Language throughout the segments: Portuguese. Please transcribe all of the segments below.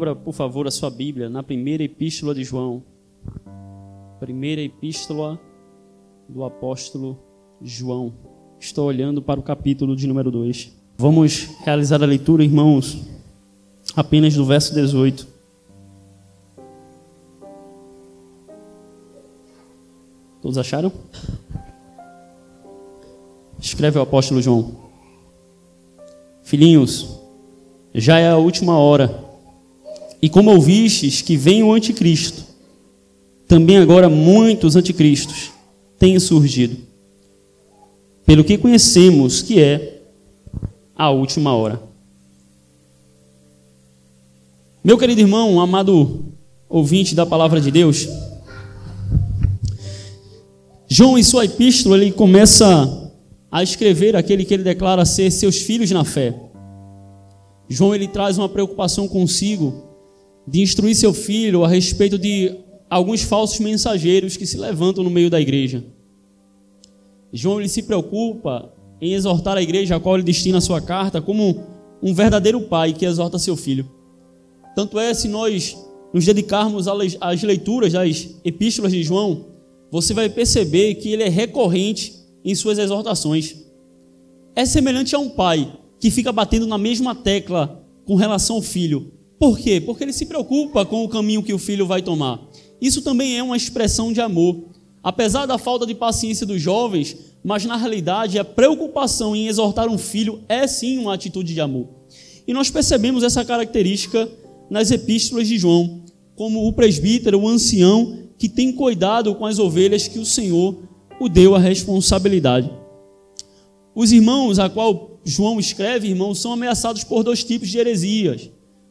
Abra, por favor, a sua Bíblia na primeira epístola de João. Primeira epístola do apóstolo João. Estou olhando para o capítulo de número 2. Vamos realizar a leitura, irmãos, apenas do verso 18. Todos acharam? Escreve o apóstolo João. Filhinhos, já é a última hora. E como ouvistes que vem o anticristo, também agora muitos anticristos têm surgido. Pelo que conhecemos que é a última hora. Meu querido irmão, amado ouvinte da palavra de Deus, João, em sua epístola, ele começa a escrever aquele que ele declara ser seus filhos na fé. João, ele traz uma preocupação consigo de instruir seu filho a respeito de alguns falsos mensageiros que se levantam no meio da igreja. João ele se preocupa em exortar a igreja a qual ele destina a sua carta como um verdadeiro pai que exorta seu filho. Tanto é, se nós nos dedicarmos às leituras das epístolas de João, você vai perceber que ele é recorrente em suas exortações. É semelhante a um pai que fica batendo na mesma tecla com relação ao filho, por quê? Porque ele se preocupa com o caminho que o filho vai tomar. Isso também é uma expressão de amor. Apesar da falta de paciência dos jovens, mas na realidade a preocupação em exortar um filho é sim uma atitude de amor. E nós percebemos essa característica nas epístolas de João, como o presbítero, o ancião, que tem cuidado com as ovelhas que o Senhor o deu a responsabilidade. Os irmãos a qual João escreve, irmãos, são ameaçados por dois tipos de heresias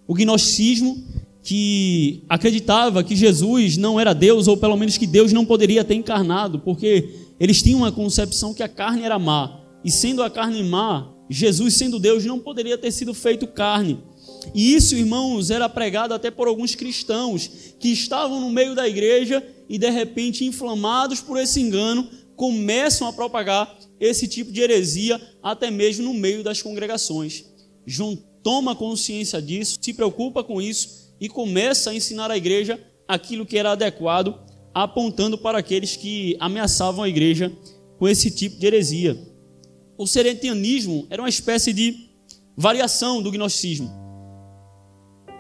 o gnosticismo que acreditava que Jesus não era Deus, ou pelo menos que Deus não poderia ter encarnado, porque eles tinham uma concepção que a carne era má, e sendo a carne má, Jesus, sendo Deus, não poderia ter sido feito carne. E isso, irmãos, era pregado até por alguns cristãos que estavam no meio da igreja e de repente, inflamados por esse engano, começam a propagar esse tipo de heresia até mesmo no meio das congregações. João toma consciência disso, se preocupa com isso e começa a ensinar à igreja aquilo que era adequado, apontando para aqueles que ameaçavam a igreja com esse tipo de heresia. O serentianismo era uma espécie de variação do gnosticismo.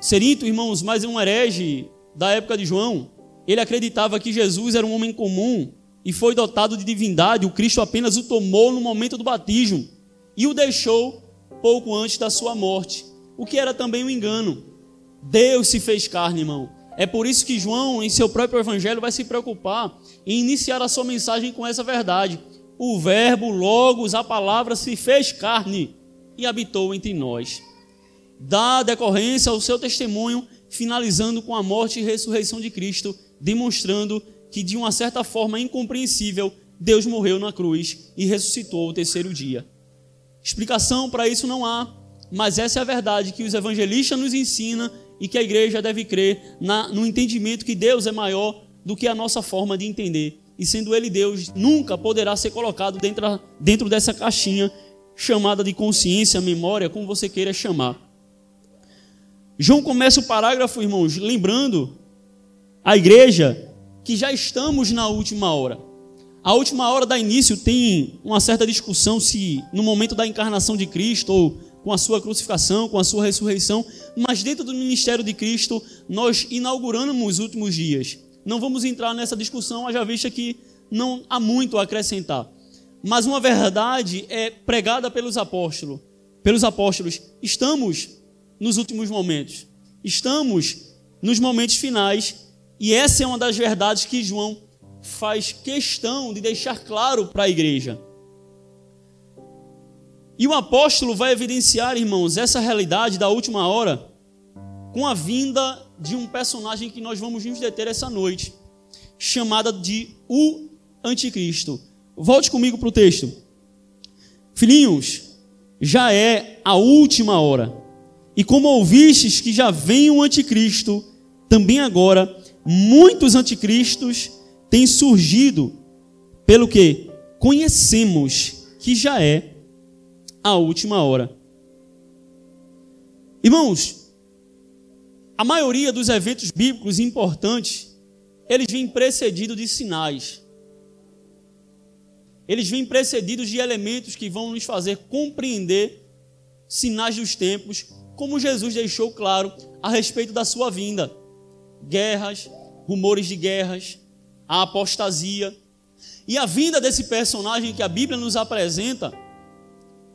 Serinto, irmãos, mais um herege da época de João, ele acreditava que Jesus era um homem comum e foi dotado de divindade, o Cristo apenas o tomou no momento do batismo e o deixou pouco antes da sua morte, o que era também um engano. Deus se fez carne, irmão. É por isso que João, em seu próprio evangelho, vai se preocupar em iniciar a sua mensagem com essa verdade. O Verbo, Logos, a palavra se fez carne e habitou entre nós. Dá decorrência ao seu testemunho, finalizando com a morte e ressurreição de Cristo, demonstrando que, de uma certa forma incompreensível, Deus morreu na cruz e ressuscitou ao terceiro dia. Explicação para isso não há, mas essa é a verdade que os evangelistas nos ensinam e que a igreja deve crer na, no entendimento que Deus é maior do que a nossa forma de entender. E sendo Ele Deus, nunca poderá ser colocado dentro, dentro dessa caixinha chamada de consciência, memória, como você queira chamar. João começa o parágrafo, irmãos, lembrando a igreja que já estamos na última hora. A última hora da início tem uma certa discussão se no momento da encarnação de Cristo ou com a sua crucificação, com a sua ressurreição, mas dentro do ministério de Cristo nós inauguramos os últimos dias. Não vamos entrar nessa discussão, haja vista que não há muito a acrescentar. Mas uma verdade é pregada pelos apóstolos. Pelos apóstolos, estamos nos últimos momentos. Estamos nos momentos finais, e essa é uma das verdades que João faz questão de deixar claro para a igreja. E o apóstolo vai evidenciar, irmãos, essa realidade da última hora com a vinda de um personagem que nós vamos nos deter essa noite, chamada de o Anticristo. Volte comigo para o texto. Filhinhos, já é a última hora. E como ouvistes que já vem o anticristo, também agora muitos anticristos tem surgido pelo que conhecemos que já é a última hora. Irmãos, a maioria dos eventos bíblicos importantes, eles vêm precedidos de sinais. Eles vêm precedidos de elementos que vão nos fazer compreender sinais dos tempos, como Jesus deixou claro a respeito da sua vinda. Guerras, rumores de guerras, a apostasia. E a vinda desse personagem que a Bíblia nos apresenta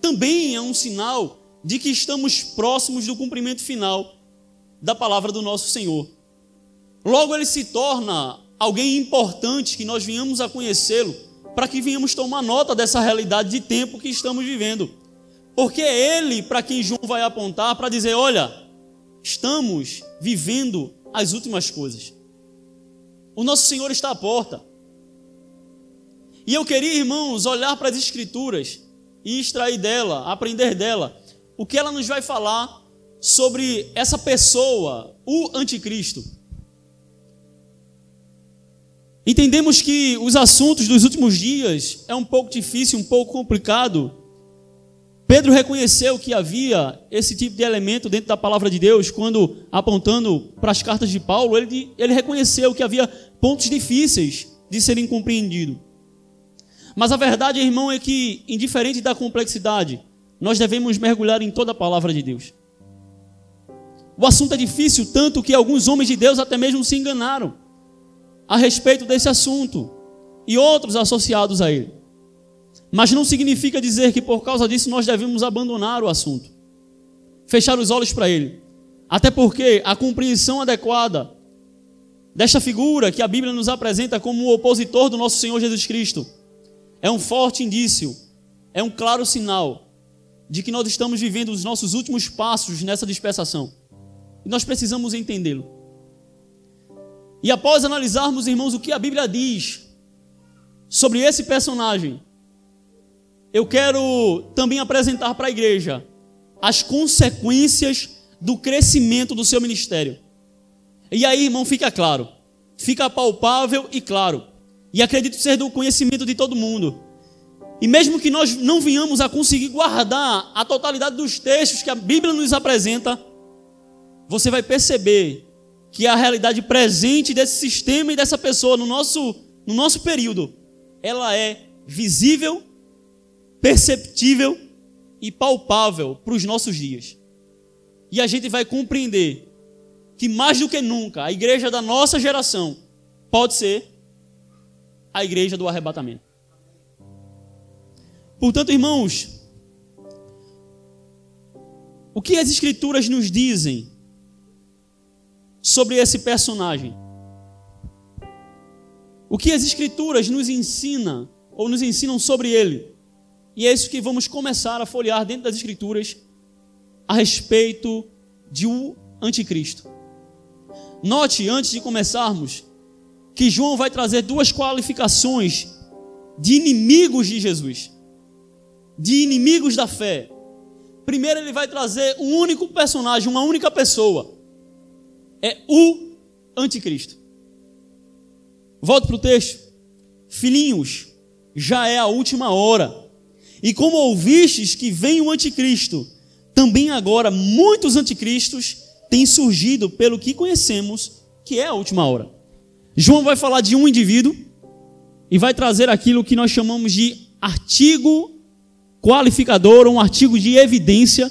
também é um sinal de que estamos próximos do cumprimento final da palavra do nosso Senhor. Logo, ele se torna alguém importante que nós venhamos a conhecê-lo, para que venhamos tomar nota dessa realidade de tempo que estamos vivendo. Porque é ele para quem João vai apontar para dizer: olha, estamos vivendo as últimas coisas. O nosso Senhor está à porta. E eu queria, irmãos, olhar para as Escrituras e extrair dela, aprender dela, o que ela nos vai falar sobre essa pessoa, o anticristo. Entendemos que os assuntos dos últimos dias é um pouco difícil, um pouco complicado. Pedro reconheceu que havia esse tipo de elemento dentro da palavra de Deus, quando apontando para as cartas de Paulo, ele, ele reconheceu que havia pontos difíceis de serem compreendidos. Mas a verdade, irmão, é que, indiferente da complexidade, nós devemos mergulhar em toda a palavra de Deus. O assunto é difícil, tanto que alguns homens de Deus até mesmo se enganaram a respeito desse assunto e outros associados a ele. Mas não significa dizer que por causa disso nós devemos abandonar o assunto, fechar os olhos para ele. Até porque a compreensão adequada desta figura que a Bíblia nos apresenta como o opositor do nosso Senhor Jesus Cristo é um forte indício, é um claro sinal de que nós estamos vivendo os nossos últimos passos nessa dispensação. E nós precisamos entendê-lo. E após analisarmos, irmãos, o que a Bíblia diz sobre esse personagem, eu quero também apresentar para a igreja as consequências do crescimento do seu ministério. E aí, irmão, fica claro, fica palpável e claro e acredito ser do conhecimento de todo mundo. E mesmo que nós não venhamos a conseguir guardar a totalidade dos textos que a Bíblia nos apresenta, você vai perceber que a realidade presente desse sistema e dessa pessoa no nosso, no nosso período, ela é visível, perceptível e palpável para os nossos dias. E a gente vai compreender que mais do que nunca a igreja da nossa geração pode ser a igreja do arrebatamento. Portanto, irmãos, o que as escrituras nos dizem sobre esse personagem? O que as escrituras nos ensinam ou nos ensinam sobre ele? E é isso que vamos começar a folhear dentro das escrituras a respeito de um anticristo. Note antes de começarmos que João vai trazer duas qualificações de inimigos de Jesus, de inimigos da fé. Primeiro, ele vai trazer um único personagem, uma única pessoa. É o anticristo. Volto para o texto. Filhinhos, já é a última hora. E como ouvistes que vem o anticristo, também agora muitos anticristos têm surgido pelo que conhecemos que é a última hora. João vai falar de um indivíduo e vai trazer aquilo que nós chamamos de artigo qualificador, um artigo de evidência,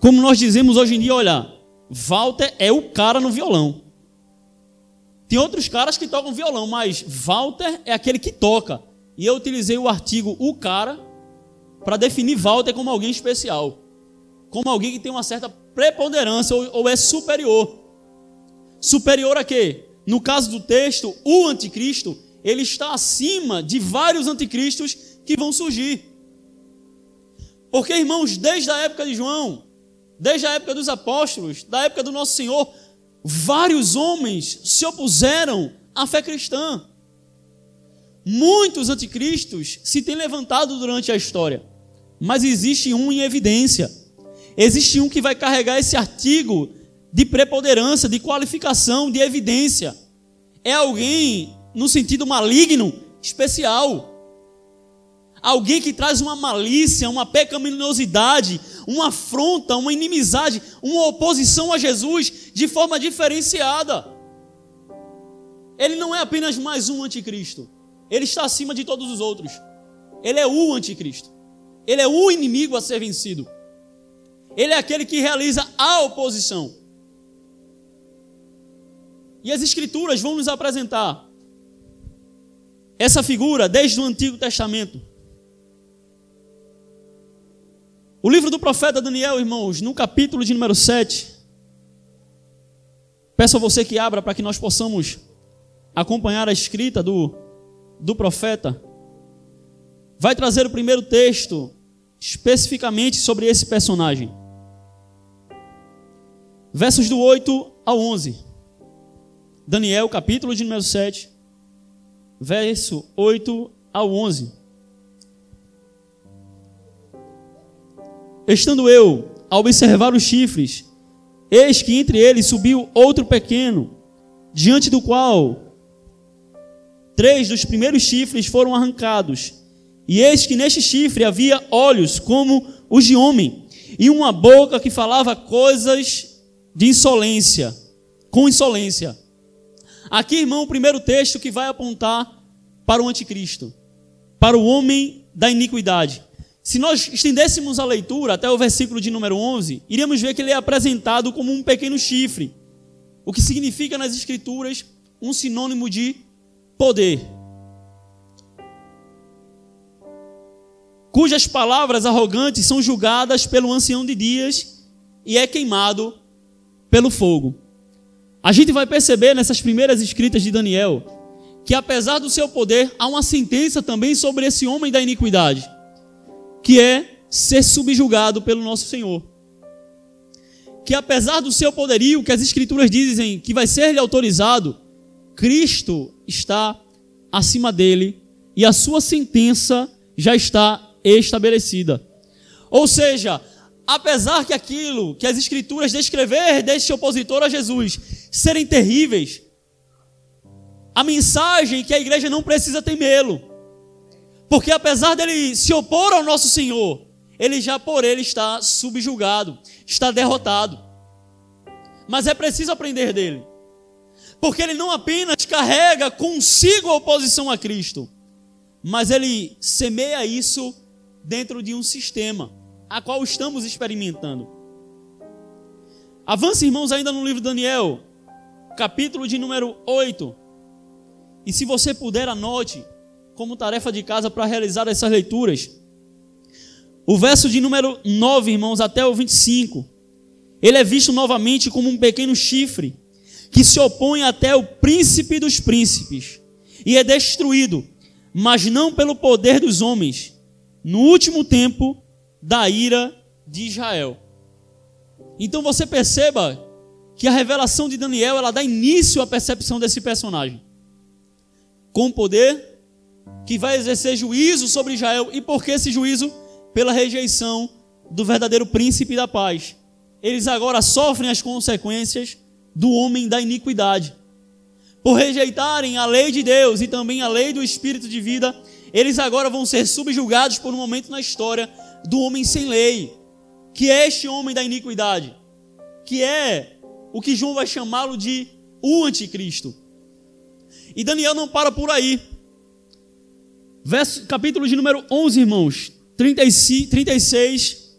como nós dizemos hoje em dia, olha, Walter é o cara no violão. Tem outros caras que tocam violão, mas Walter é aquele que toca. E eu utilizei o artigo o cara para definir Walter como alguém especial, como alguém que tem uma certa preponderância ou, ou é superior. Superior a quê? No caso do texto, o anticristo, ele está acima de vários anticristos que vão surgir. Porque, irmãos, desde a época de João, desde a época dos apóstolos, da época do nosso Senhor, vários homens se opuseram à fé cristã. Muitos anticristos se têm levantado durante a história, mas existe um em evidência. Existe um que vai carregar esse artigo de preponderância, de qualificação, de evidência. É alguém, no sentido maligno, especial. Alguém que traz uma malícia, uma pecaminosidade, uma afronta, uma inimizade, uma oposição a Jesus de forma diferenciada. Ele não é apenas mais um anticristo. Ele está acima de todos os outros. Ele é o anticristo. Ele é o inimigo a ser vencido. Ele é aquele que realiza a oposição. E as Escrituras vão nos apresentar essa figura desde o Antigo Testamento. O livro do profeta Daniel, irmãos, no capítulo de número 7. Peço a você que abra para que nós possamos acompanhar a escrita do, do profeta. Vai trazer o primeiro texto especificamente sobre esse personagem. Versos do 8 ao 11. Daniel, capítulo de número 7, verso 8 ao 11. Estando eu a observar os chifres, eis que entre eles subiu outro pequeno, diante do qual três dos primeiros chifres foram arrancados. E eis que neste chifre havia olhos como os de homem, e uma boca que falava coisas de insolência, com insolência. Aqui, irmão, o primeiro texto que vai apontar para o anticristo, para o homem da iniquidade. Se nós estendêssemos a leitura até o versículo de número 11, iríamos ver que ele é apresentado como um pequeno chifre, o que significa nas Escrituras um sinônimo de poder. Cujas palavras arrogantes são julgadas pelo ancião de dias e é queimado pelo fogo. A gente vai perceber nessas primeiras escritas de Daniel que, apesar do seu poder, há uma sentença também sobre esse homem da iniquidade que é ser subjugado pelo nosso Senhor. Que apesar do seu poderio, que as Escrituras dizem que vai ser-lhe autorizado, Cristo está acima dele e a sua sentença já está estabelecida. Ou seja, apesar que aquilo que as Escrituras descrever deste opositor a Jesus serem terríveis, a mensagem que a igreja não precisa temê-lo, porque apesar dele se opor ao nosso Senhor, ele já por ele está subjugado, está derrotado. Mas é preciso aprender dele. Porque ele não apenas carrega consigo a oposição a Cristo, mas ele semeia isso dentro de um sistema a qual estamos experimentando. Avance, irmãos, ainda no livro de Daniel, capítulo de número 8. E se você puder, anote como tarefa de casa para realizar essas leituras. O verso de número 9, irmãos, até o 25. Ele é visto novamente como um pequeno chifre que se opõe até o príncipe dos príncipes e é destruído, mas não pelo poder dos homens, no último tempo da ira de Israel. Então você perceba que a revelação de Daniel ela dá início à percepção desse personagem. Com poder que vai exercer juízo sobre Israel. E por que esse juízo? Pela rejeição do verdadeiro príncipe da paz. Eles agora sofrem as consequências do homem da iniquidade. Por rejeitarem a lei de Deus e também a lei do espírito de vida, eles agora vão ser subjugados por um momento na história do homem sem lei, que é este homem da iniquidade, que é o que João vai chamá-lo de o anticristo. E Daniel não para por aí. Verso, capítulo de número 11, irmãos, 36, 36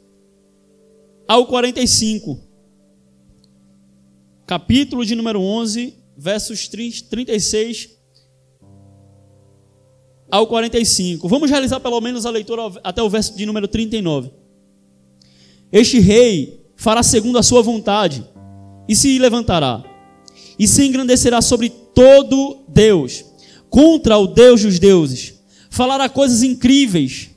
ao 45. Capítulo de número 11, versos 36 ao 45. Vamos realizar pelo menos a leitura até o verso de número 39. Este rei fará segundo a sua vontade e se levantará e se engrandecerá sobre todo Deus, contra o Deus dos deuses falará coisas incríveis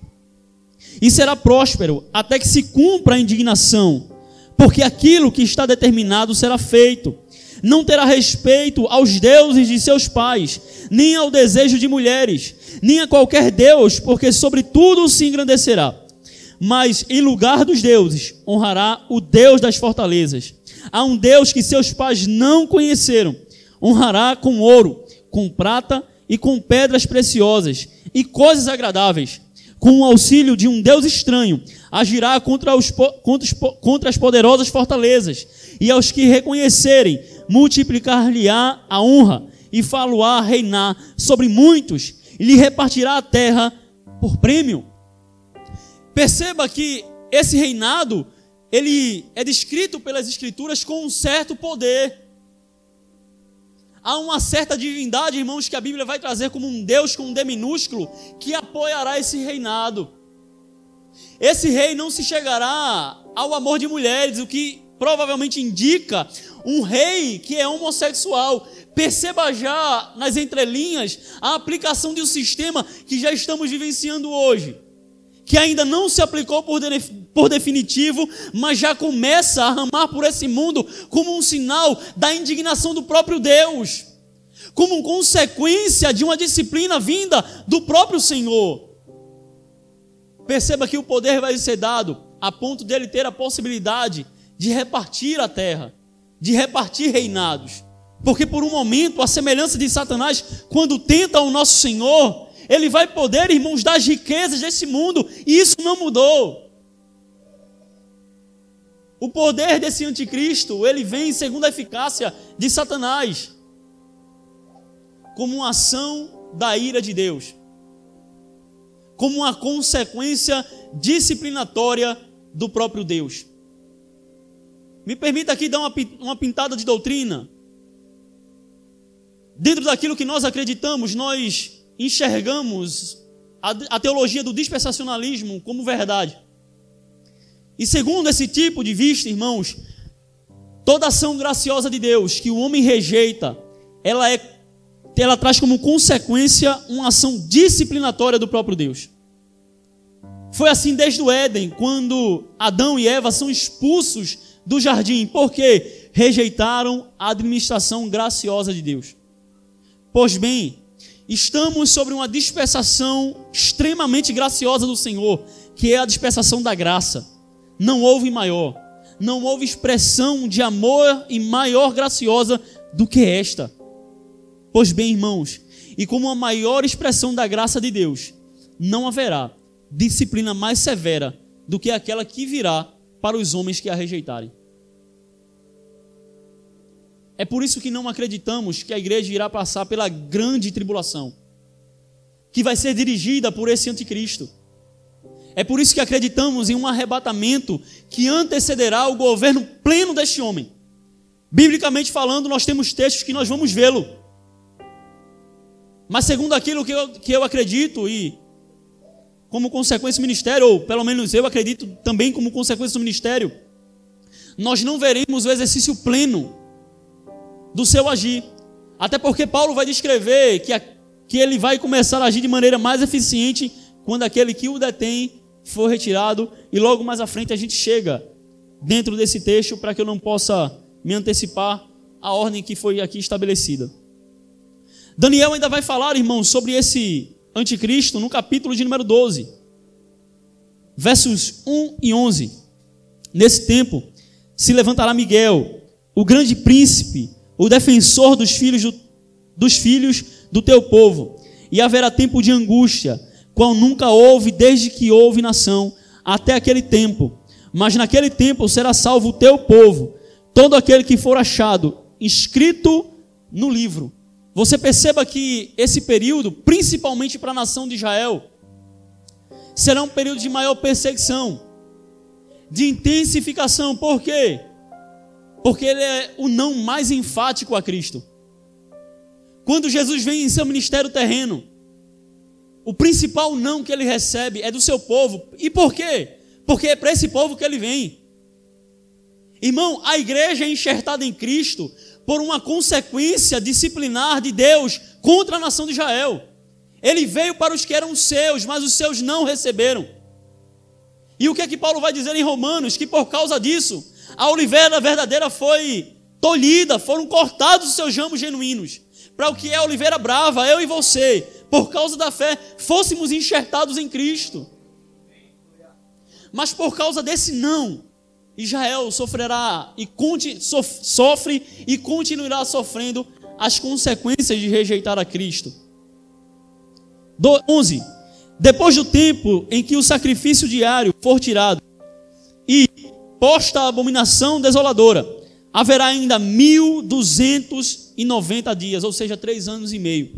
e será próspero até que se cumpra a indignação, porque aquilo que está determinado será feito. Não terá respeito aos deuses de seus pais, nem ao desejo de mulheres, nem a qualquer deus, porque sobre tudo se engrandecerá. Mas em lugar dos deuses, honrará o Deus das fortalezas. A um Deus que seus pais não conheceram, honrará com ouro, com prata e com pedras preciosas e coisas agradáveis, com o auxílio de um Deus estranho, agirá contra, os, contra, contra as poderosas fortalezas, e aos que reconhecerem, multiplicar-lhe-á a honra, e falo-á reinar sobre muitos, e lhe repartirá a terra por prêmio. Perceba que esse reinado, ele é descrito pelas escrituras com um certo poder. Há uma certa divindade, irmãos, que a Bíblia vai trazer como um Deus com um D minúsculo, que apoiará esse reinado. Esse rei não se chegará ao amor de mulheres, o que provavelmente indica um rei que é homossexual. Perceba já nas entrelinhas a aplicação de um sistema que já estamos vivenciando hoje que ainda não se aplicou por, de, por definitivo, mas já começa a ramar por esse mundo como um sinal da indignação do próprio Deus, como consequência de uma disciplina vinda do próprio Senhor. Perceba que o poder vai ser dado a ponto dele ter a possibilidade de repartir a terra, de repartir reinados. Porque por um momento, a semelhança de Satanás, quando tenta o nosso Senhor, ele vai poder, irmãos, das riquezas desse mundo, e isso não mudou. O poder desse anticristo, ele vem segundo a eficácia de Satanás, como uma ação da ira de Deus, como uma consequência disciplinatória do próprio Deus. Me permita aqui dar uma, uma pintada de doutrina. Dentro daquilo que nós acreditamos, nós enxergamos a, a teologia do dispensacionalismo como verdade. E segundo esse tipo de vista, irmãos, toda ação graciosa de Deus que o homem rejeita, ela é ela traz como consequência uma ação disciplinatória do próprio Deus. Foi assim desde o Éden, quando Adão e Eva são expulsos do jardim, porque rejeitaram a administração graciosa de Deus. Pois bem, estamos sobre uma dispensação extremamente graciosa do Senhor, que é a dispensação da graça. Não houve maior, não houve expressão de amor e maior graciosa do que esta. Pois bem, irmãos, e como a maior expressão da graça de Deus, não haverá disciplina mais severa do que aquela que virá para os homens que a rejeitarem. É por isso que não acreditamos que a igreja irá passar pela grande tribulação, que vai ser dirigida por esse anticristo. É por isso que acreditamos em um arrebatamento que antecederá o governo pleno deste homem. Biblicamente falando, nós temos textos que nós vamos vê-lo. Mas segundo aquilo que eu, que eu acredito e como consequência do ministério, ou pelo menos eu acredito também como consequência do ministério, nós não veremos o exercício pleno do seu agir. Até porque Paulo vai descrever que, a, que ele vai começar a agir de maneira mais eficiente quando aquele que o detém for retirado. E logo mais à frente a gente chega dentro desse texto para que eu não possa me antecipar a ordem que foi aqui estabelecida. Daniel ainda vai falar, irmãos, sobre esse anticristo no capítulo de número 12, versos 1 e 11. Nesse tempo se levantará Miguel, o grande príncipe, o defensor dos filhos do, dos filhos do teu povo. E haverá tempo de angústia, qual nunca houve desde que houve nação, até aquele tempo. Mas naquele tempo será salvo o teu povo, todo aquele que for achado inscrito no livro. Você perceba que esse período, principalmente para a nação de Israel, será um período de maior perseguição, de intensificação. Por quê? porque ele é o não mais enfático a Cristo. Quando Jesus vem em seu ministério terreno, o principal não que ele recebe é do seu povo. E por quê? Porque é para esse povo que ele vem. Irmão, a igreja é enxertada em Cristo por uma consequência disciplinar de Deus contra a nação de Israel. Ele veio para os que eram seus, mas os seus não receberam. E o que é que Paulo vai dizer em Romanos? Que por causa disso, a oliveira verdadeira foi tolhida, foram cortados os seus ramos genuínos. Para o que é a oliveira brava, eu e você, por causa da fé, fôssemos enxertados em Cristo. Mas por causa desse não, Israel sofrerá e sofre e continuará sofrendo as consequências de rejeitar a Cristo. 11. Depois do tempo em que o sacrifício diário for tirado e posta a abominação desoladora, haverá ainda 1290 dias, ou seja, três anos e meio.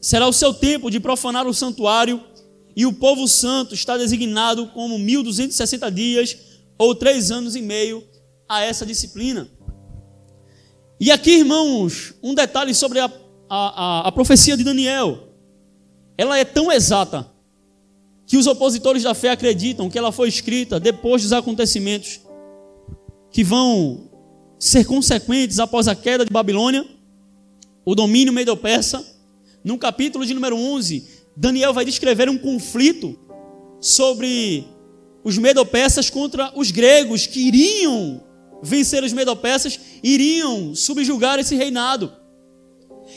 Será o seu tempo de profanar o santuário, e o povo santo está designado como 1260 dias, ou três anos e meio, a essa disciplina. E aqui, irmãos, um detalhe sobre a, a, a, profecia de Daniel. Ela é tão exata que os opositores da fé acreditam que ela foi escrita depois dos acontecimentos que vão ser consequentes após a queda de Babilônia, o domínio medo-persa. No capítulo de número 11, Daniel vai descrever um conflito sobre os medo-persas contra os gregos que iriam vencer os medo-persas, iriam subjugar esse reinado.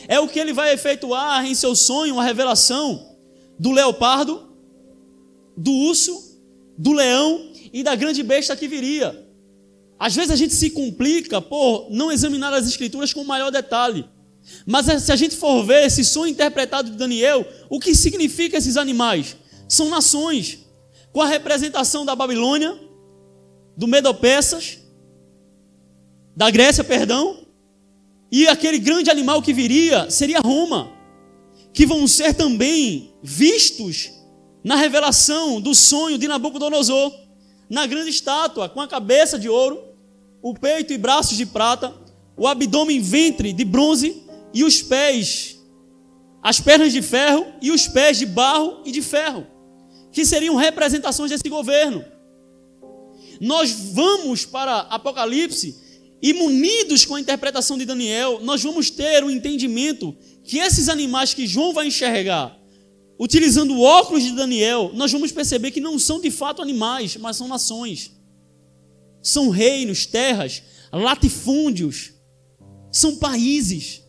É o que ele vai efetuar em seu sonho, a revelação do leopardo, do urso, do leão e da grande besta que viria. Às vezes a gente se complica por não examinar as escrituras com maior detalhe. Mas se a gente for ver esse sonho interpretado de Daniel, o que significa esses animais? São nações, com a representação da Babilônia, do Medo-Persas, da Grécia, perdão, e aquele grande animal que viria seria Roma, que vão ser também vistos na revelação do sonho de Nabucodonosor, na grande estátua, com a cabeça de ouro, o peito e braços de prata, o abdômen e ventre de bronze e os pés, as pernas de ferro e os pés de barro e de ferro, que seriam representações desse governo. Nós vamos para Apocalipse e munidos com a interpretação de Daniel, nós vamos ter o um entendimento que esses animais que João vai enxergar, utilizando o óculos de Daniel, nós vamos perceber que não são de fato animais, mas são nações. São reinos, terras, latifúndios, são países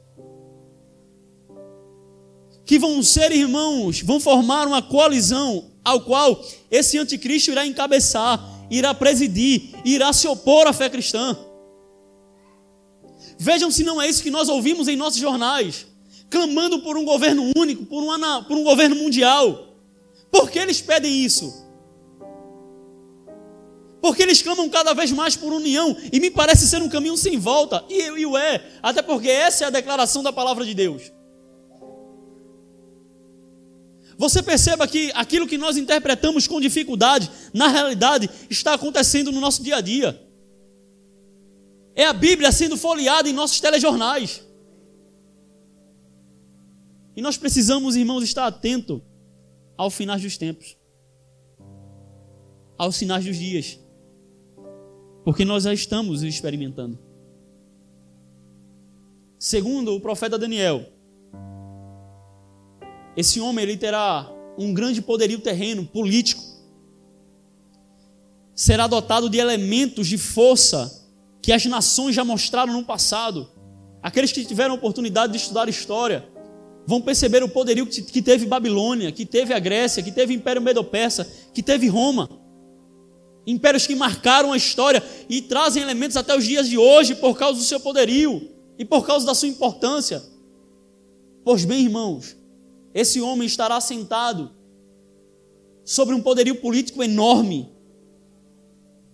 que vão ser irmãos, vão formar uma coalizão ao qual esse anticristo irá encabeçar, irá presidir, irá se opor à fé cristã. Vejam se não é isso que nós ouvimos em nossos jornais, clamando por um governo único, por, uma, por um governo mundial. Por que eles pedem isso? Porque eles clamam cada vez mais por união, e me parece ser um caminho sem volta, e, e o é, até porque essa é a declaração da palavra de Deus. Você perceba que aquilo que nós interpretamos com dificuldade, na realidade, está acontecendo no nosso dia a dia. É a Bíblia sendo folheada em nossos telejornais. E nós precisamos, irmãos, estar atento ao final dos tempos, aos sinais dos dias, porque nós já estamos experimentando. Segundo o profeta Daniel, esse homem ele terá um grande poderio terreno, político, será dotado de elementos de força que as nações já mostraram no passado. Aqueles que tiveram oportunidade de estudar história vão perceber o poderio que teve Babilônia, que teve a Grécia, que teve o Império Medo-Persa, que teve Roma. Impérios que marcaram a história e trazem elementos até os dias de hoje por causa do seu poderio e por causa da sua importância. Pois bem, irmãos, esse homem estará sentado sobre um poderio político enorme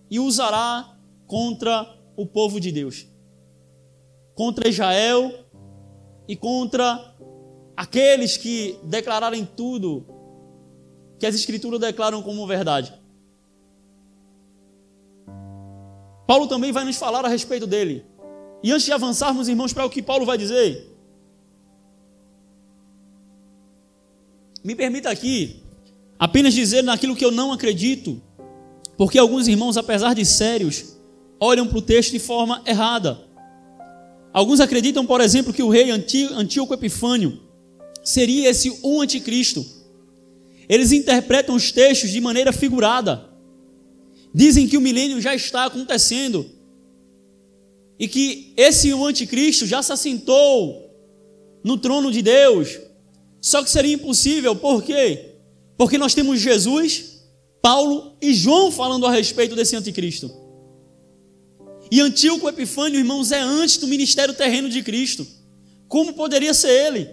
e usará contra o povo de Deus, contra Israel e contra aqueles que declararem tudo que as Escrituras declaram como verdade. Paulo também vai nos falar a respeito dele. E antes de avançarmos, irmãos, para o que Paulo vai dizer, me permita aqui apenas dizer naquilo que eu não acredito, porque alguns irmãos, apesar de sérios, olham para o texto de forma errada. Alguns acreditam, por exemplo, que o rei Antíoco Epifânio seria esse um anticristo. Eles interpretam os textos de maneira figurada. Dizem que o milênio já está acontecendo e que esse um anticristo já se assentou no trono de Deus. Só que seria impossível, por quê? Porque nós temos Jesus, Paulo e João falando a respeito desse anticristo. E Antíoco Epifânio, irmãos, é antes do ministério terreno de Cristo. Como poderia ser ele?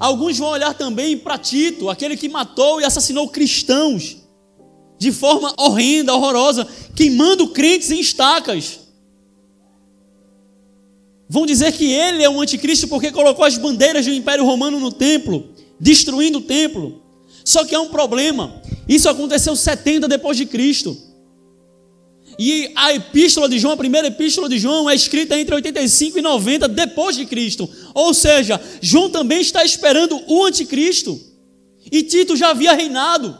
Alguns vão olhar também para Tito, aquele que matou e assassinou cristãos de forma horrenda, horrorosa, queimando crentes em estacas. Vão dizer que ele é um anticristo porque colocou as bandeiras do Império Romano no templo, destruindo o templo. Só que há um problema. Isso aconteceu 70 depois de Cristo. E a epístola de João, a primeira epístola de João, é escrita entre 85 e 90 depois de Cristo. Ou seja, João também está esperando o anticristo. E Tito já havia reinado.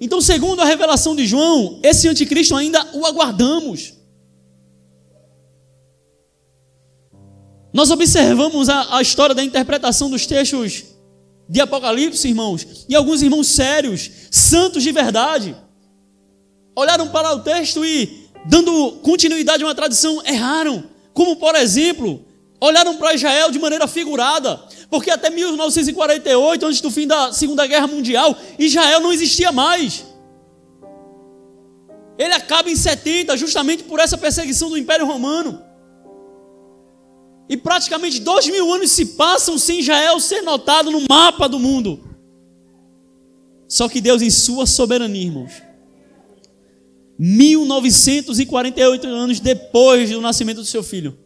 Então, segundo a revelação de João, esse anticristo ainda o aguardamos. Nós observamos a, a história da interpretação dos textos de Apocalipse, irmãos, e alguns irmãos sérios, santos de verdade, olharam para o texto e, dando continuidade a uma tradição, erraram. Como, por exemplo, olharam para Israel de maneira figurada, porque até 1948, antes do fim da Segunda Guerra Mundial, Israel não existia mais. Ele acaba em 70, justamente por essa perseguição do Império Romano. E praticamente dois mil anos se passam sem Israel ser notado no mapa do mundo. Só que Deus, em sua soberania, irmãos, 1948 anos depois do nascimento do seu filho,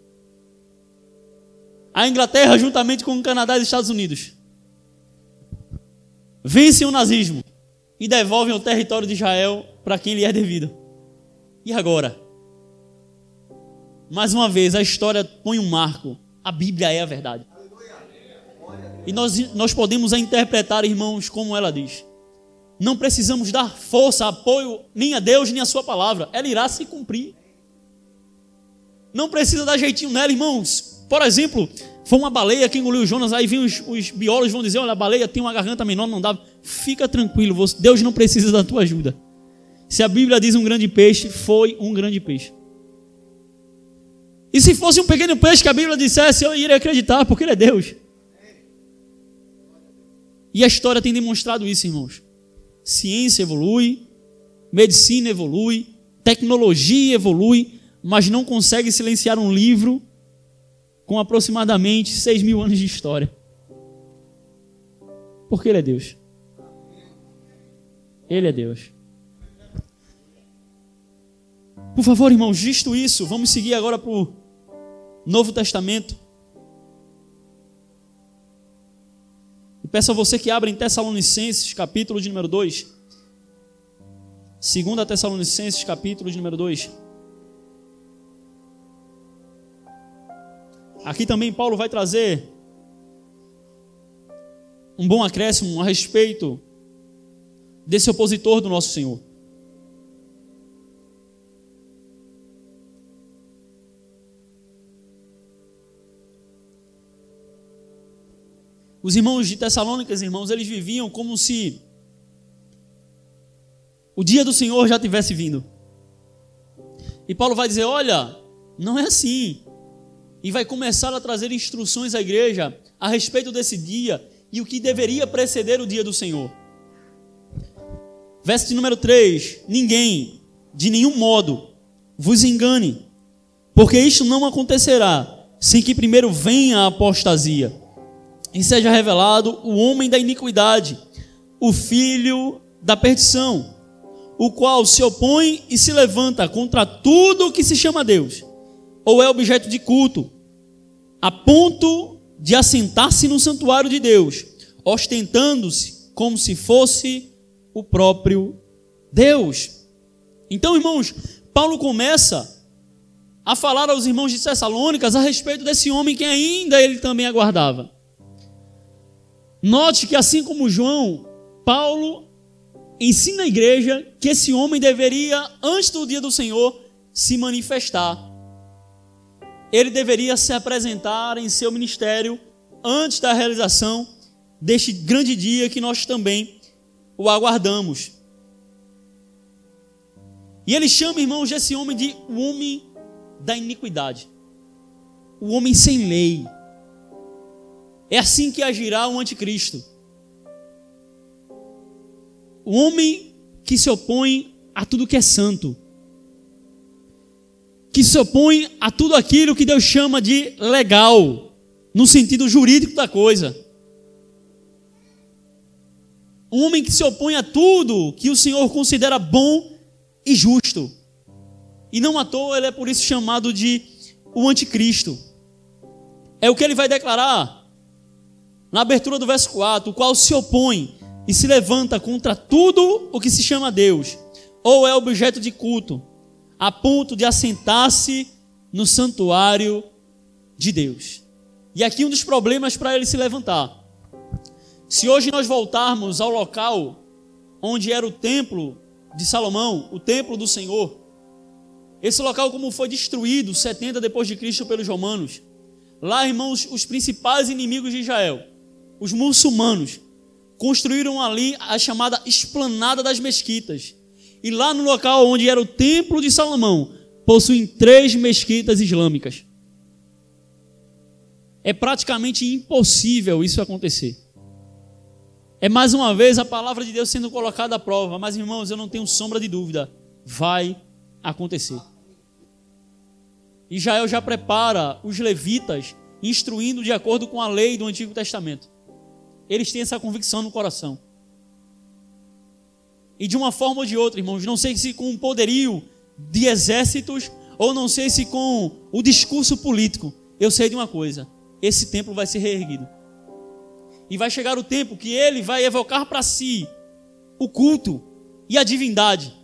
a Inglaterra, juntamente com o Canadá e os Estados Unidos, vencem o nazismo e devolvem o território de Israel para quem lhe é devido. E agora? Mais uma vez, a história põe um marco. A Bíblia é a verdade. E nós, nós podemos a interpretar, irmãos, como ela diz. Não precisamos dar força, apoio, nem a Deus, nem a Sua palavra. Ela irá se cumprir. Não precisa dar jeitinho nela, irmãos. Por exemplo, foi uma baleia que engoliu Jonas. Aí vem os, os biólogos vão dizer: olha, a baleia tem uma garganta menor, não dá. Fica tranquilo, Deus não precisa da tua ajuda. Se a Bíblia diz um grande peixe, foi um grande peixe. E se fosse um pequeno peixe que a Bíblia dissesse, eu iria acreditar, porque ele é Deus. E a história tem demonstrado isso, irmãos. Ciência evolui, medicina evolui, tecnologia evolui, mas não consegue silenciar um livro com aproximadamente 6 mil anos de história. Porque ele é Deus. Ele é Deus. Por favor, irmãos, visto isso, vamos seguir agora para o Novo Testamento. E peço a você que abra em Tessalonicenses, capítulo de número 2. Segunda Tessalonicenses, capítulo de número 2. Aqui também Paulo vai trazer um bom acréscimo a respeito desse opositor do nosso Senhor. Os irmãos de Tessalônicas, irmãos, eles viviam como se o dia do Senhor já tivesse vindo. E Paulo vai dizer: Olha, não é assim. E vai começar a trazer instruções à igreja a respeito desse dia e o que deveria preceder o dia do Senhor. Verso de número 3: Ninguém, de nenhum modo, vos engane, porque isto não acontecerá sem que primeiro venha a apostasia e seja revelado o homem da iniquidade, o filho da perdição, o qual se opõe e se levanta contra tudo o que se chama Deus, ou é objeto de culto, a ponto de assentar-se no santuário de Deus, ostentando-se como se fosse o próprio Deus. Então, irmãos, Paulo começa a falar aos irmãos de Tessalônicas a respeito desse homem que ainda ele também aguardava. Note que assim como João, Paulo ensina a igreja que esse homem deveria, antes do dia do Senhor, se manifestar. Ele deveria se apresentar em seu ministério antes da realização deste grande dia que nós também o aguardamos. E ele chama, irmãos, esse homem de o homem da iniquidade, o homem sem lei é assim que agirá o anticristo. O homem que se opõe a tudo que é santo, que se opõe a tudo aquilo que Deus chama de legal, no sentido jurídico da coisa. Um homem que se opõe a tudo que o Senhor considera bom e justo. E não à toa ele é por isso chamado de o anticristo. É o que ele vai declarar na abertura do verso 4, o qual se opõe e se levanta contra tudo o que se chama Deus, ou é objeto de culto, a ponto de assentar-se no santuário de Deus. E aqui um dos problemas para ele se levantar. Se hoje nós voltarmos ao local onde era o templo de Salomão, o templo do Senhor, esse local como foi destruído 70 depois de Cristo pelos romanos. Lá, irmãos, os principais inimigos de Israel, os muçulmanos, construíram ali a chamada esplanada das mesquitas. E lá no local onde era o templo de Salomão, possuem três mesquitas islâmicas. É praticamente impossível isso acontecer. É mais uma vez a palavra de Deus sendo colocada à prova. Mas, irmãos, eu não tenho sombra de dúvida. Vai acontecer. Israel já prepara os levitas, instruindo de acordo com a lei do Antigo Testamento. Eles têm essa convicção no coração. E de uma forma ou de outra, irmãos, não sei se com o poderio de exércitos ou não sei se com o discurso político, eu sei de uma coisa: esse templo vai ser reerguido. E vai chegar o tempo que ele vai evocar para si o culto e a divindade.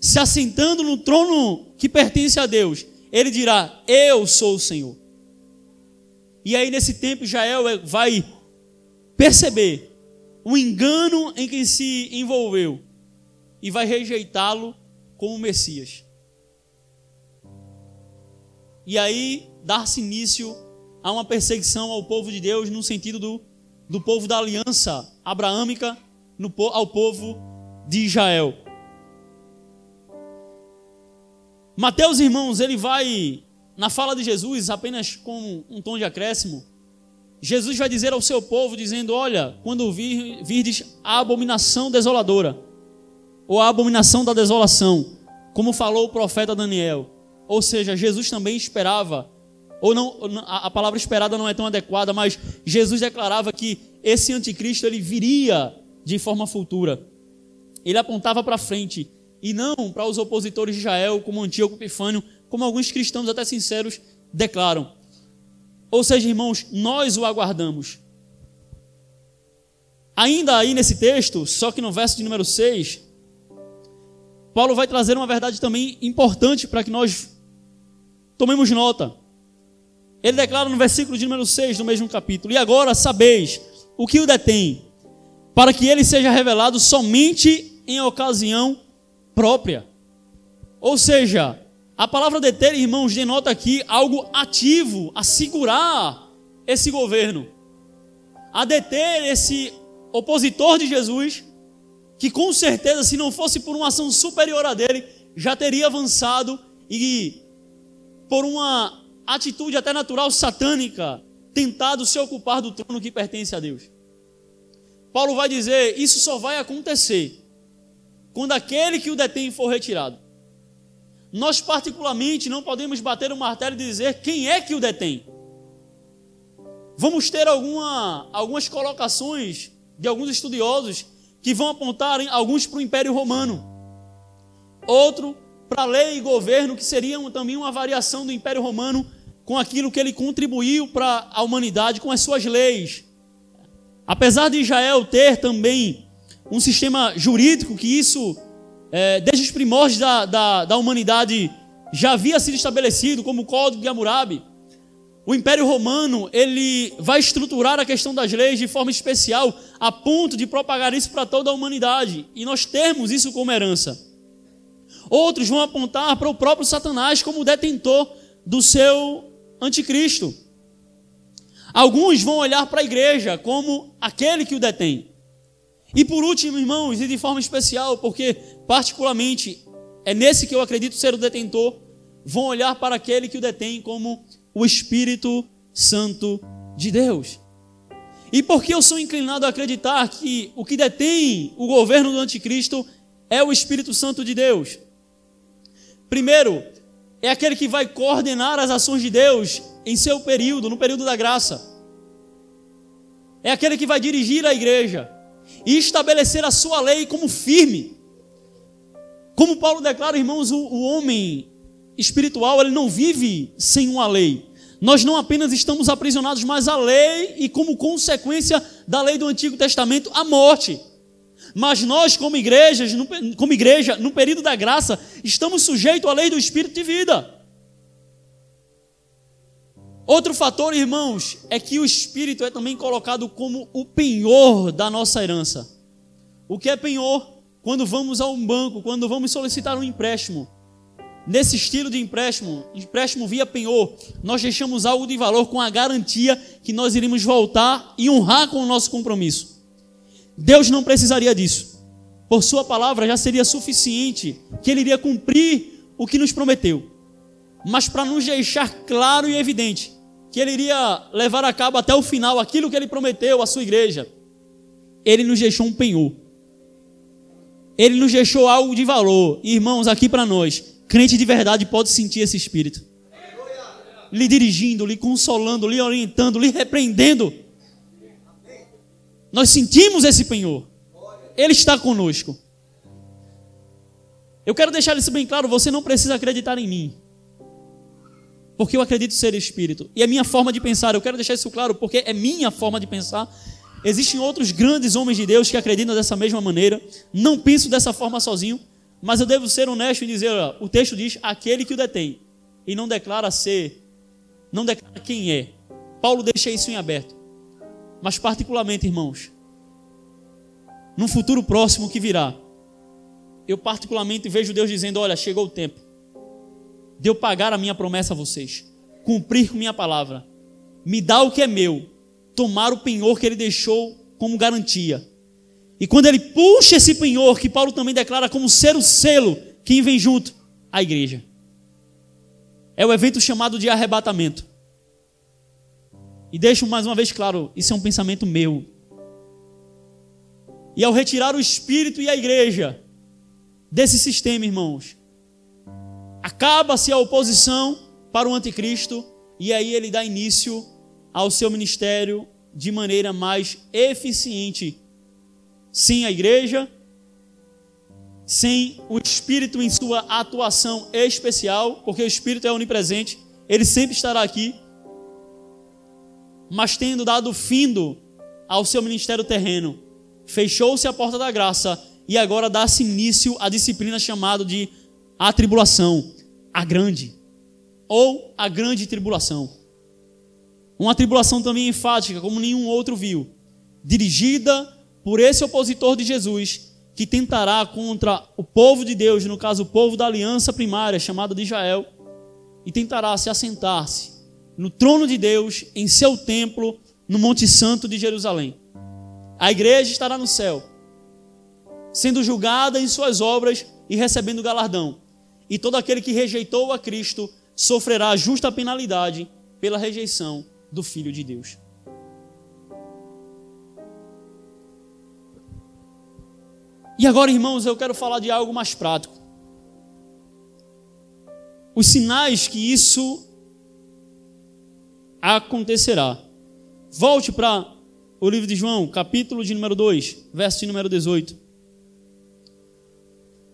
Se assentando no trono que pertence a Deus, ele dirá: Eu sou o Senhor. E aí, nesse tempo, Israel vai perceber o engano em que se envolveu e vai rejeitá-lo como Messias. E aí, dar-se início a uma perseguição ao povo de Deus no sentido do do povo da aliança abraâmica no, ao povo de Israel. Mateus, irmãos, ele vai, na fala de Jesus, apenas com um tom de acréscimo, Jesus vai dizer ao seu povo, dizendo: Olha, quando vir, virdes a abominação desoladora, ou a abominação da desolação, como falou o profeta Daniel. Ou seja, Jesus também esperava ou não, a palavra esperada não é tão adequada, mas Jesus declarava que esse anticristo ele viria de forma futura. Ele apontava para frente e não para os opositores de Israel, como Antíoco Epifânio, como alguns cristãos até sinceros declaram. Ou seja, irmãos, nós o aguardamos. Ainda aí nesse texto, só que no verso de número 6, Paulo vai trazer uma verdade também importante para que nós tomemos nota. Ele declara no versículo de número 6 do mesmo capítulo: E agora sabeis o que o detém, para que ele seja revelado somente em ocasião própria. Ou seja, a palavra deter, irmãos, denota aqui algo ativo, a segurar esse governo, a deter esse opositor de Jesus, que com certeza, se não fosse por uma ação superior a dele, já teria avançado e por uma atitude até natural satânica, tentado se ocupar do trono que pertence a Deus. Paulo vai dizer: isso só vai acontecer quando aquele que o detém for retirado. Nós, particularmente, não podemos bater o martelo e dizer quem é que o detém. Vamos ter alguma, algumas colocações de alguns estudiosos que vão apontar alguns para o Império Romano, outro para a lei e governo, que seriam também uma variação do Império Romano, com aquilo que ele contribuiu para a humanidade, com as suas leis. Apesar de Israel ter também um sistema jurídico que isso, é, desde os primórdios da, da, da, humanidade, já havia sido estabelecido, como o Código de Hammurabi, o Império Romano ele vai estruturar a questão das leis de forma especial, a ponto de propagar isso para toda a humanidade, e nós termos isso como herança. Outros vão apontar para o próprio Satanás como detentor do seu anticristo. Alguns vão olhar para a igreja como aquele que o detém. E por último, irmãos, e de forma especial, porque particularmente é nesse que eu acredito ser o detentor, vão olhar para aquele que o detém como o Espírito Santo de Deus. E porque eu sou inclinado a acreditar que o que detém o governo do anticristo é o Espírito Santo de Deus. Primeiro, é aquele que vai coordenar as ações de Deus em seu período, no período da graça. é aquele que vai dirigir a igreja e estabelecer a sua lei como firme. Como Paulo declara, irmãos, o, o homem espiritual ele não vive sem uma lei. Nós não apenas estamos aprisionados, mas a lei e como consequência da lei do Antigo Testamento, a morte. Mas nós, como igrejas, como igreja, no período da graça, estamos sujeitos à lei do Espírito de vida. Outro fator, irmãos, é que o Espírito é também colocado como o penhor da nossa herança. O que é penhor? Quando vamos a um banco, quando vamos solicitar um empréstimo. Nesse estilo de empréstimo, empréstimo via penhor, nós deixamos algo de valor com a garantia que nós iremos voltar e honrar com o nosso compromisso. Deus não precisaria disso. Por Sua palavra já seria suficiente que Ele iria cumprir o que nos prometeu. Mas para nos deixar claro e evidente que ele iria levar a cabo até o final aquilo que ele prometeu à sua igreja, ele nos deixou um penhor. Ele nos deixou algo de valor. Irmãos, aqui para nós, crente de verdade pode sentir esse espírito. Lhe dirigindo, lhe consolando, lhe orientando, lhe repreendendo. Nós sentimos esse penhor. Ele está conosco. Eu quero deixar isso bem claro: você não precisa acreditar em mim porque eu acredito ser espírito. E é minha forma de pensar, eu quero deixar isso claro, porque é minha forma de pensar. Existem outros grandes homens de Deus que acreditam dessa mesma maneira. Não penso dessa forma sozinho, mas eu devo ser honesto e dizer: ó, o texto diz aquele que o detém, e não declara ser, não declara quem é. Paulo deixa isso em aberto. Mas, particularmente, irmãos, num futuro próximo que virá, eu particularmente vejo Deus dizendo: olha, chegou o tempo de eu pagar a minha promessa a vocês, cumprir com minha palavra, me dar o que é meu, tomar o penhor que ele deixou como garantia. E quando ele puxa esse penhor, que Paulo também declara como ser o selo, quem vem junto? A igreja. É o evento chamado de arrebatamento. E deixo mais uma vez claro, isso é um pensamento meu. E ao retirar o espírito e a igreja desse sistema, irmãos, Acaba-se a oposição para o anticristo e aí ele dá início ao seu ministério de maneira mais eficiente. Sem a igreja, sem o Espírito em sua atuação especial, porque o Espírito é onipresente, ele sempre estará aqui, mas tendo dado findo ao seu ministério terreno, fechou-se a porta da graça e agora dá-se início à disciplina chamada de a tribulação, a grande, ou a grande tribulação. Uma tribulação também enfática, como nenhum outro viu, dirigida por esse opositor de Jesus, que tentará contra o povo de Deus, no caso o povo da aliança primária, chamada de Israel, e tentará se assentar-se no trono de Deus, em seu templo, no Monte Santo de Jerusalém. A igreja estará no céu, sendo julgada em suas obras e recebendo galardão e todo aquele que rejeitou a Cristo sofrerá a justa penalidade pela rejeição do Filho de Deus. E agora, irmãos, eu quero falar de algo mais prático. Os sinais que isso acontecerá. Volte para o livro de João, capítulo de número 2, verso de número 18.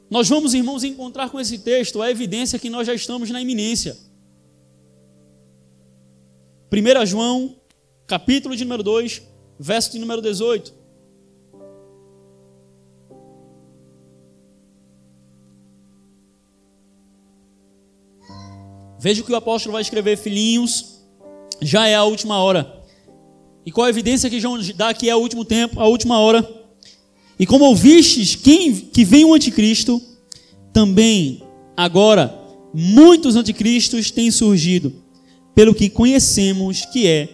Nós vamos, irmãos, encontrar com esse texto a evidência que nós já estamos na iminência. 1 João, capítulo de número 2, verso de número 18. Veja o que o apóstolo vai escrever, filhinhos, já é a última hora. E qual a evidência que João dá que é o último tempo, a última hora? E como ouvistes quem, que vem o anticristo, também agora muitos anticristos têm surgido, pelo que conhecemos que é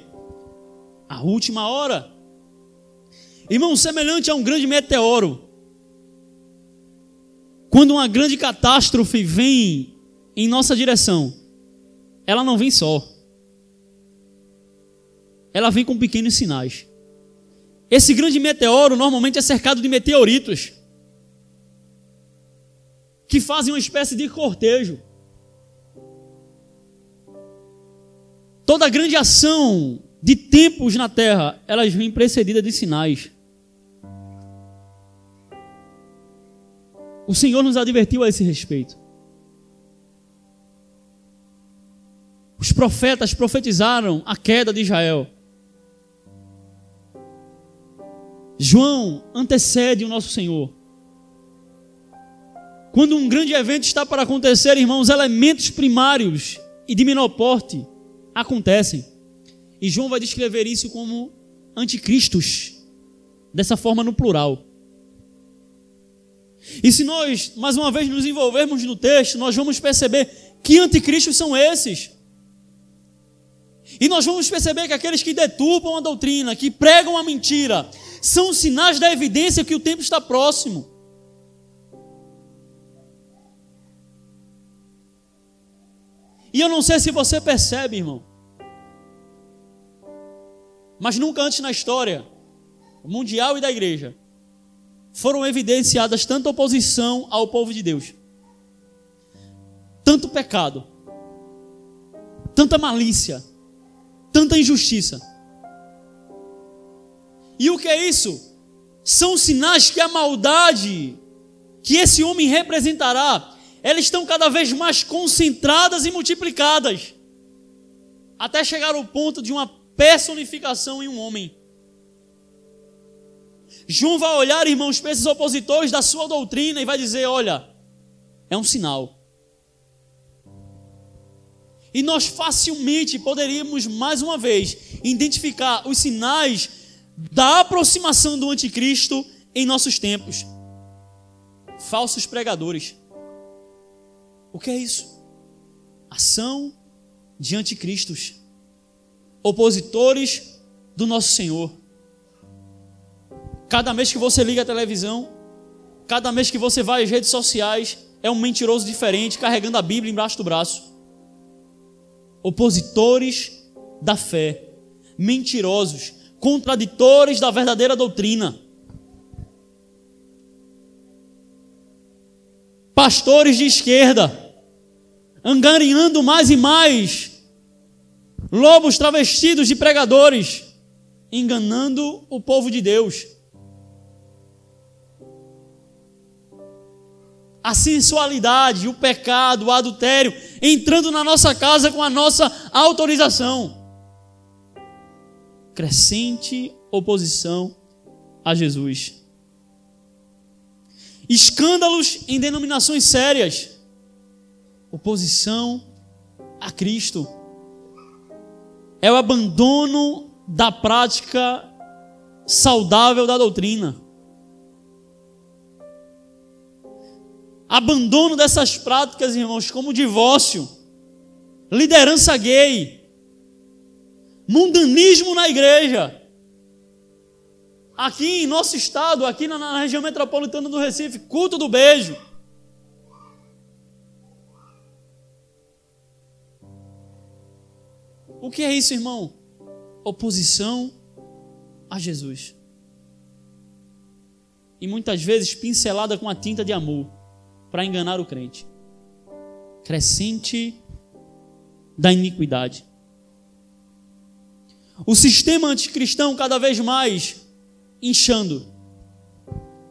a última hora. Irmão, semelhante a um grande meteoro, quando uma grande catástrofe vem em nossa direção, ela não vem só. Ela vem com pequenos sinais. Esse grande meteoro normalmente é cercado de meteoritos que fazem uma espécie de cortejo. Toda grande ação de tempos na terra, elas vêm precedidas de sinais. O Senhor nos advertiu a esse respeito. Os profetas profetizaram a queda de Israel. João antecede o nosso Senhor. Quando um grande evento está para acontecer, irmãos, elementos primários e de menor porte acontecem. E João vai descrever isso como anticristos, dessa forma no plural. E se nós, mais uma vez, nos envolvermos no texto, nós vamos perceber que anticristos são esses. E nós vamos perceber que aqueles que deturpam a doutrina, que pregam a mentira, são sinais da evidência que o tempo está próximo. E eu não sei se você percebe, irmão, mas nunca antes na história mundial e da igreja foram evidenciadas tanta oposição ao povo de Deus, tanto pecado, tanta malícia, tanta injustiça. E o que é isso? São sinais que a maldade que esse homem representará, elas estão cada vez mais concentradas e multiplicadas, até chegar ao ponto de uma personificação em um homem. João vai olhar, irmãos, para esses opositores da sua doutrina e vai dizer: olha, é um sinal. E nós facilmente poderíamos, mais uma vez, identificar os sinais da aproximação do anticristo em nossos tempos. Falsos pregadores. O que é isso? Ação de anticristos, opositores do nosso Senhor. Cada mês que você liga a televisão, cada mês que você vai às redes sociais, é um mentiroso diferente carregando a Bíblia embaixo do braço opositores da fé, mentirosos, contraditores da verdadeira doutrina. Pastores de esquerda, angariando mais e mais, lobos travestidos de pregadores, enganando o povo de Deus. a sensualidade, o pecado, o adultério, entrando na nossa casa com a nossa autorização. Crescente oposição a Jesus. Escândalos em denominações sérias. Oposição a Cristo. É o abandono da prática saudável da doutrina. Abandono dessas práticas, irmãos, como divórcio, liderança gay, mundanismo na igreja. Aqui em nosso estado, aqui na, na região metropolitana do Recife, culto do beijo. O que é isso, irmão? Oposição a Jesus. E muitas vezes pincelada com a tinta de amor para enganar o crente. Crescente da iniquidade. O sistema anticristão cada vez mais inchando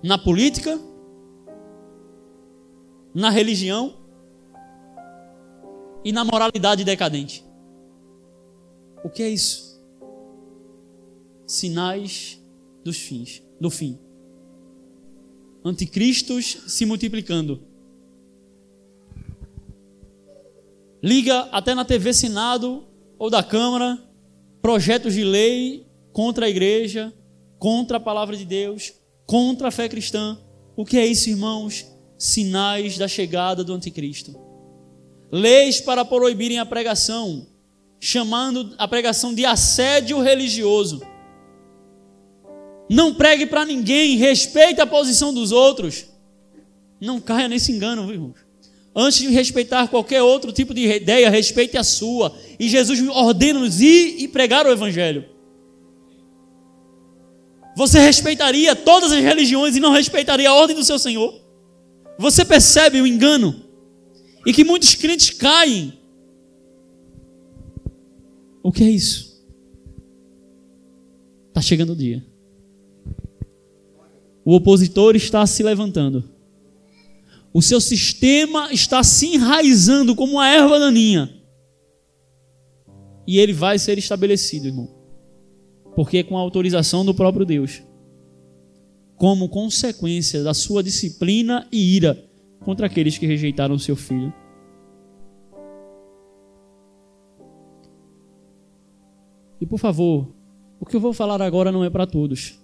na política, na religião e na moralidade decadente. O que é isso? Sinais dos fins, do fim. Anticristos se multiplicando. liga até na TV Senado ou da Câmara projetos de lei contra a igreja, contra a palavra de Deus, contra a fé cristã. O que é isso, irmãos? Sinais da chegada do anticristo. Leis para proibirem a pregação, chamando a pregação de assédio religioso. Não pregue para ninguém, respeite a posição dos outros. Não caia nesse engano, viu? Antes de respeitar qualquer outro tipo de ideia, respeite a sua. E Jesus ordena-nos ir e pregar o Evangelho. Você respeitaria todas as religiões e não respeitaria a ordem do seu Senhor? Você percebe o engano? E que muitos crentes caem. O que é isso? Está chegando o dia. O opositor está se levantando. O seu sistema está se enraizando como uma erva daninha. E ele vai ser estabelecido, irmão. Porque é com a autorização do próprio Deus. Como consequência da sua disciplina e ira contra aqueles que rejeitaram o seu filho. E por favor, o que eu vou falar agora não é para todos.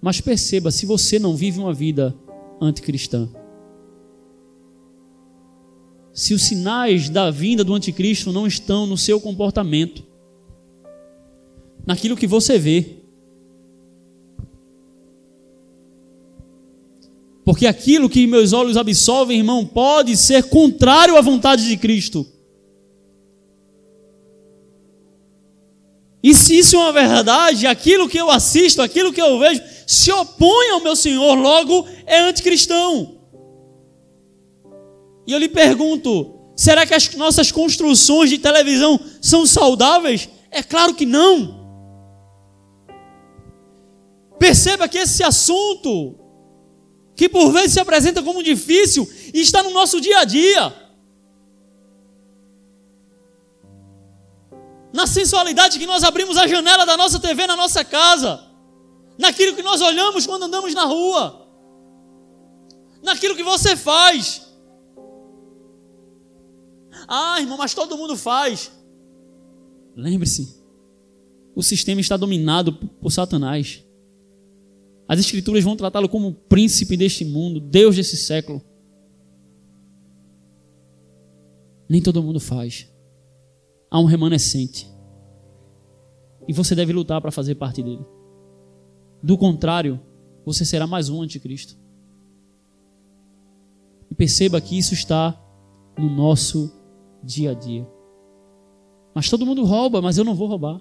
Mas perceba, se você não vive uma vida anticristã, se os sinais da vinda do anticristo não estão no seu comportamento, naquilo que você vê, porque aquilo que meus olhos absolvem, irmão, pode ser contrário à vontade de Cristo. E se isso é uma verdade, aquilo que eu assisto, aquilo que eu vejo, se opõe ao meu Senhor, logo é anticristão. E eu lhe pergunto: será que as nossas construções de televisão são saudáveis? É claro que não. Perceba que esse assunto, que por vezes se apresenta como difícil, está no nosso dia a dia. Na sensualidade que nós abrimos a janela da nossa TV na nossa casa, naquilo que nós olhamos quando andamos na rua, naquilo que você faz. Ah, irmão, mas todo mundo faz. Lembre-se, o sistema está dominado por Satanás. As Escrituras vão tratá-lo como príncipe deste mundo, Deus desse século. Nem todo mundo faz há um remanescente. E você deve lutar para fazer parte dele. Do contrário, você será mais um anticristo. E perceba que isso está no nosso dia a dia. Mas todo mundo rouba, mas eu não vou roubar.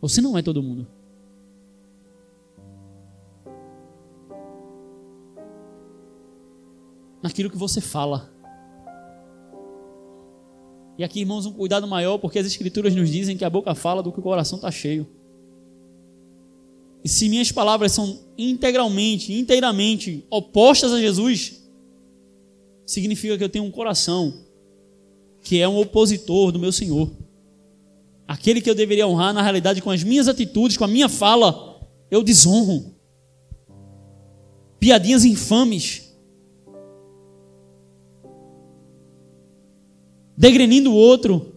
Você não é todo mundo. Naquilo que você fala. E aqui, irmãos, um cuidado maior, porque as Escrituras nos dizem que a boca fala do que o coração está cheio. E se minhas palavras são integralmente, inteiramente opostas a Jesus, significa que eu tenho um coração que é um opositor do meu Senhor. Aquele que eu deveria honrar, na realidade, com as minhas atitudes, com a minha fala, eu desonro. Piadinhas infames degrenindo o outro,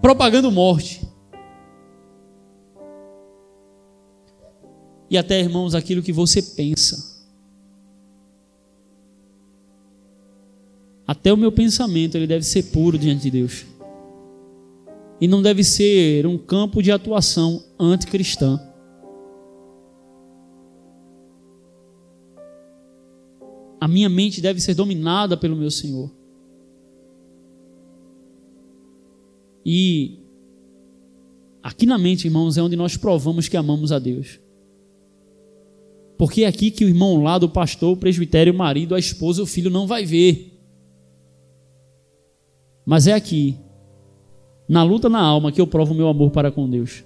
propagando morte. E até, irmãos, aquilo que você pensa. Até o meu pensamento, ele deve ser puro diante de Deus. E não deve ser um campo de atuação anticristã. A minha mente deve ser dominada pelo meu Senhor. E aqui na mente, irmãos, é onde nós provamos que amamos a Deus. Porque é aqui que o irmão lá do pastor, o presbitério, o marido, a esposa, o filho não vai ver. Mas é aqui, na luta na alma, que eu provo o meu amor para com Deus.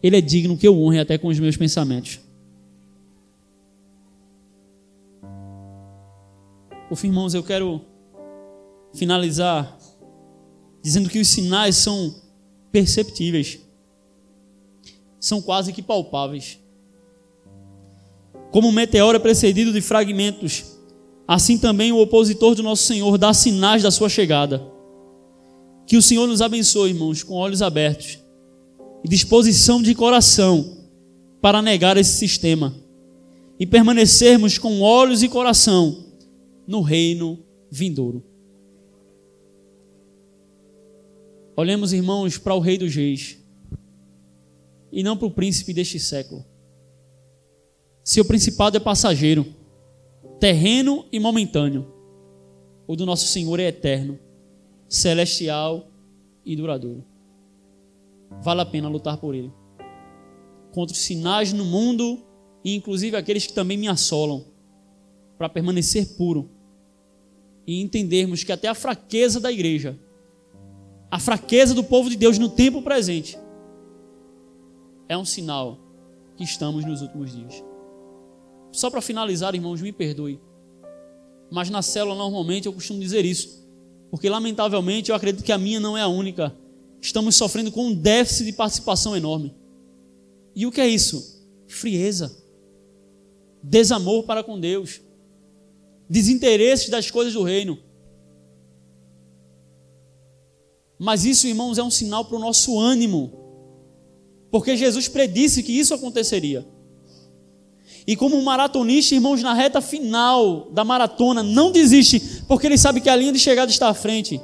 Ele é digno que eu honre até com os meus pensamentos. Por fim, irmãos, eu quero finalizar dizendo que os sinais são perceptíveis, são quase que palpáveis. Como um meteoro é precedido de fragmentos, assim também o opositor do nosso Senhor dá sinais da sua chegada. Que o Senhor nos abençoe, irmãos, com olhos abertos e disposição de coração para negar esse sistema e permanecermos com olhos e coração no reino vindouro. Olhemos, irmãos, para o Rei dos Reis e não para o príncipe deste século. Seu principado é passageiro, terreno e momentâneo. O do nosso Senhor é eterno, celestial e duradouro. Vale a pena lutar por ele. Contra os sinais no mundo e inclusive aqueles que também me assolam, para permanecer puro e entendermos que até a fraqueza da igreja a fraqueza do povo de Deus no tempo presente, é um sinal que estamos nos últimos dias. Só para finalizar, irmãos, me perdoe. Mas na célula, normalmente, eu costumo dizer isso. Porque, lamentavelmente, eu acredito que a minha não é a única. Estamos sofrendo com um déficit de participação enorme. E o que é isso? Frieza. Desamor para com Deus. Desinteresse das coisas do reino. Mas isso, irmãos, é um sinal para o nosso ânimo. Porque Jesus predisse que isso aconteceria. E como um maratonista, irmãos, na reta final da maratona, não desiste, porque ele sabe que a linha de chegada está à frente.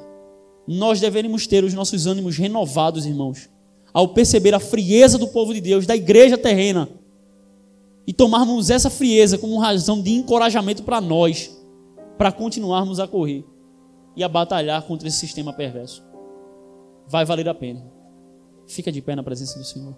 Nós deveríamos ter os nossos ânimos renovados, irmãos, ao perceber a frieza do povo de Deus, da igreja terrena, e tomarmos essa frieza como razão de encorajamento para nós, para continuarmos a correr e a batalhar contra esse sistema perverso vai valer a pena. Fica de pé na presença do Senhor.